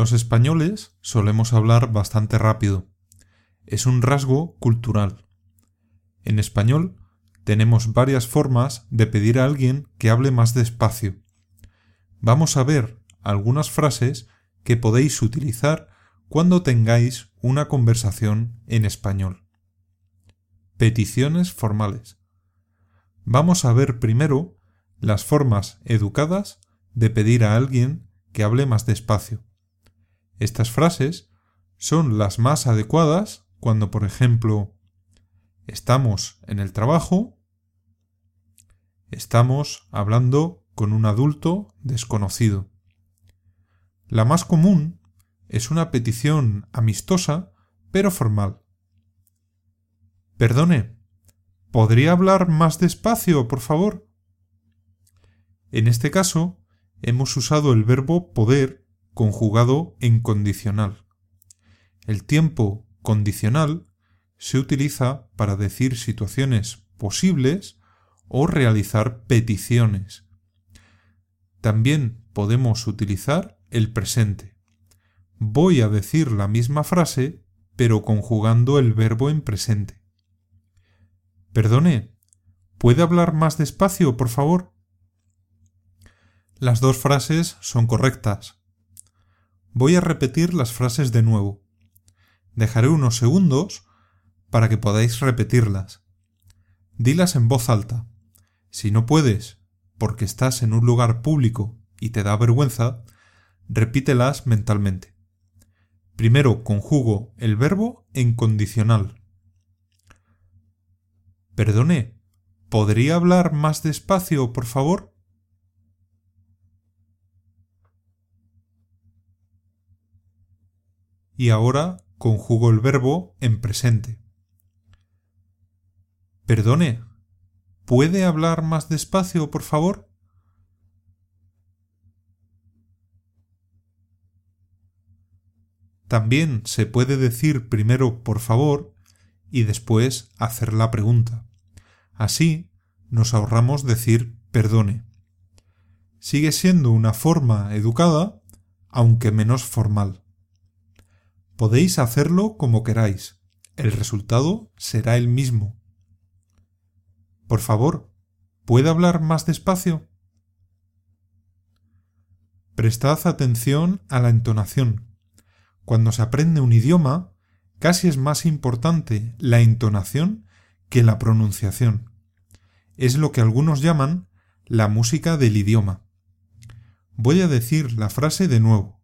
Los españoles solemos hablar bastante rápido. Es un rasgo cultural. En español tenemos varias formas de pedir a alguien que hable más despacio. Vamos a ver algunas frases que podéis utilizar cuando tengáis una conversación en español. Peticiones formales. Vamos a ver primero las formas educadas de pedir a alguien que hable más despacio. Estas frases son las más adecuadas cuando, por ejemplo, estamos en el trabajo, estamos hablando con un adulto desconocido. La más común es una petición amistosa pero formal. Perdone, ¿podría hablar más despacio, por favor? En este caso, hemos usado el verbo poder conjugado en condicional. El tiempo condicional se utiliza para decir situaciones posibles o realizar peticiones. También podemos utilizar el presente. Voy a decir la misma frase, pero conjugando el verbo en presente. Perdone, ¿puede hablar más despacio, por favor? Las dos frases son correctas. Voy a repetir las frases de nuevo. Dejaré unos segundos para que podáis repetirlas. Dilas en voz alta. Si no puedes, porque estás en un lugar público y te da vergüenza, repítelas mentalmente. Primero conjugo el verbo en condicional. Perdone, ¿podría hablar más despacio, por favor? Y ahora conjugo el verbo en presente. Perdone, ¿puede hablar más despacio, por favor? También se puede decir primero por favor y después hacer la pregunta. Así nos ahorramos decir perdone. Sigue siendo una forma educada, aunque menos formal. Podéis hacerlo como queráis. El resultado será el mismo. Por favor, ¿puede hablar más despacio? Prestad atención a la entonación. Cuando se aprende un idioma, casi es más importante la entonación que la pronunciación. Es lo que algunos llaman la música del idioma. Voy a decir la frase de nuevo.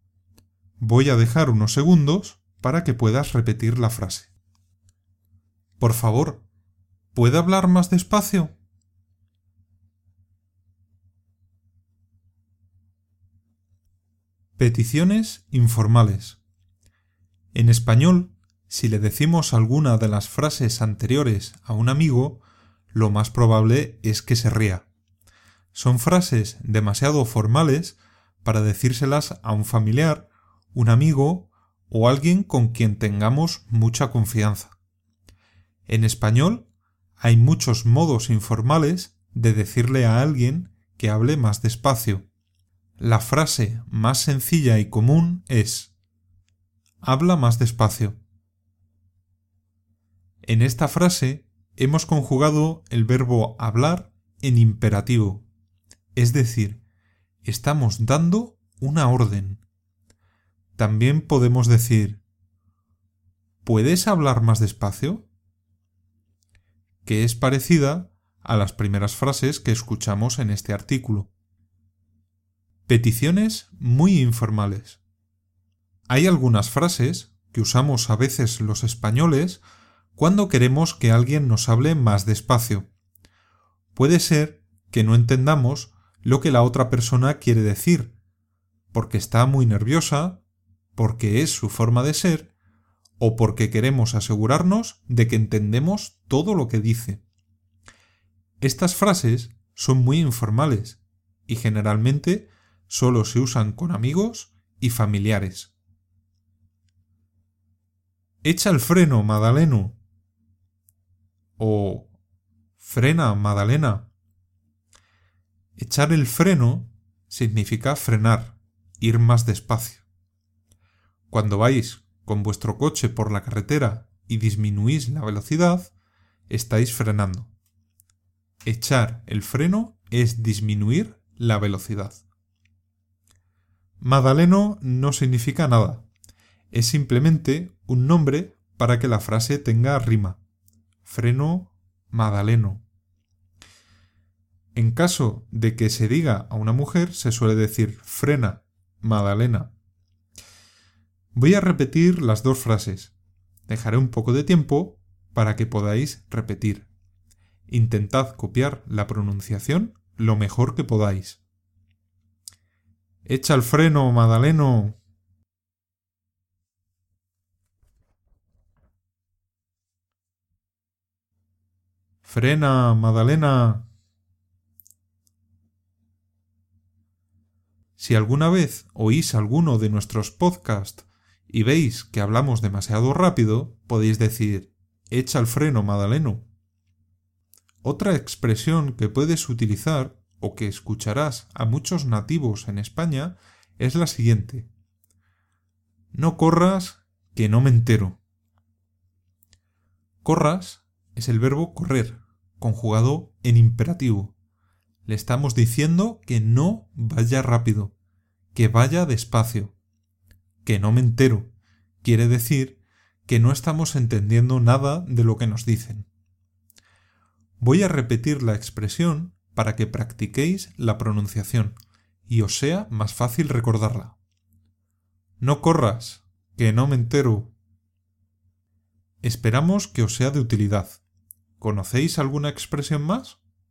Voy a dejar unos segundos para que puedas repetir la frase. Por favor, ¿puede hablar más despacio? Peticiones informales. En español, si le decimos alguna de las frases anteriores a un amigo, lo más probable es que se ría. Son frases demasiado formales para decírselas a un familiar, un amigo o alguien con quien tengamos mucha confianza. En español hay muchos modos informales de decirle a alguien que hable más despacio. La frase más sencilla y común es habla más despacio. En esta frase hemos conjugado el verbo hablar en imperativo, es decir, estamos dando una orden. También podemos decir ¿Puedes hablar más despacio? que es parecida a las primeras frases que escuchamos en este artículo. Peticiones muy informales. Hay algunas frases que usamos a veces los españoles cuando queremos que alguien nos hable más despacio. Puede ser que no entendamos lo que la otra persona quiere decir, porque está muy nerviosa porque es su forma de ser, o porque queremos asegurarnos de que entendemos todo lo que dice. Estas frases son muy informales y generalmente solo se usan con amigos y familiares. Echa el freno, Madaleno. O frena, Madalena. Echar el freno significa frenar, ir más despacio. Cuando vais con vuestro coche por la carretera y disminuís la velocidad, estáis frenando. Echar el freno es disminuir la velocidad. Madaleno no significa nada. Es simplemente un nombre para que la frase tenga rima. Freno Madaleno. En caso de que se diga a una mujer, se suele decir frena, Madalena. Voy a repetir las dos frases. Dejaré un poco de tiempo para que podáis repetir. Intentad copiar la pronunciación lo mejor que podáis. Echa el freno, Madaleno. Frena, Madalena. Si alguna vez oís alguno de nuestros podcasts y veis que hablamos demasiado rápido, podéis decir echa el freno, Madaleno. Otra expresión que puedes utilizar o que escucharás a muchos nativos en España es la siguiente. No corras, que no me entero. Corras es el verbo correr, conjugado en imperativo. Le estamos diciendo que no vaya rápido, que vaya despacio. Que no me entero quiere decir que no estamos entendiendo nada de lo que nos dicen. Voy a repetir la expresión para que practiquéis la pronunciación y os sea más fácil recordarla. No corras, que no me entero. Esperamos que os sea de utilidad. ¿Conocéis alguna expresión más?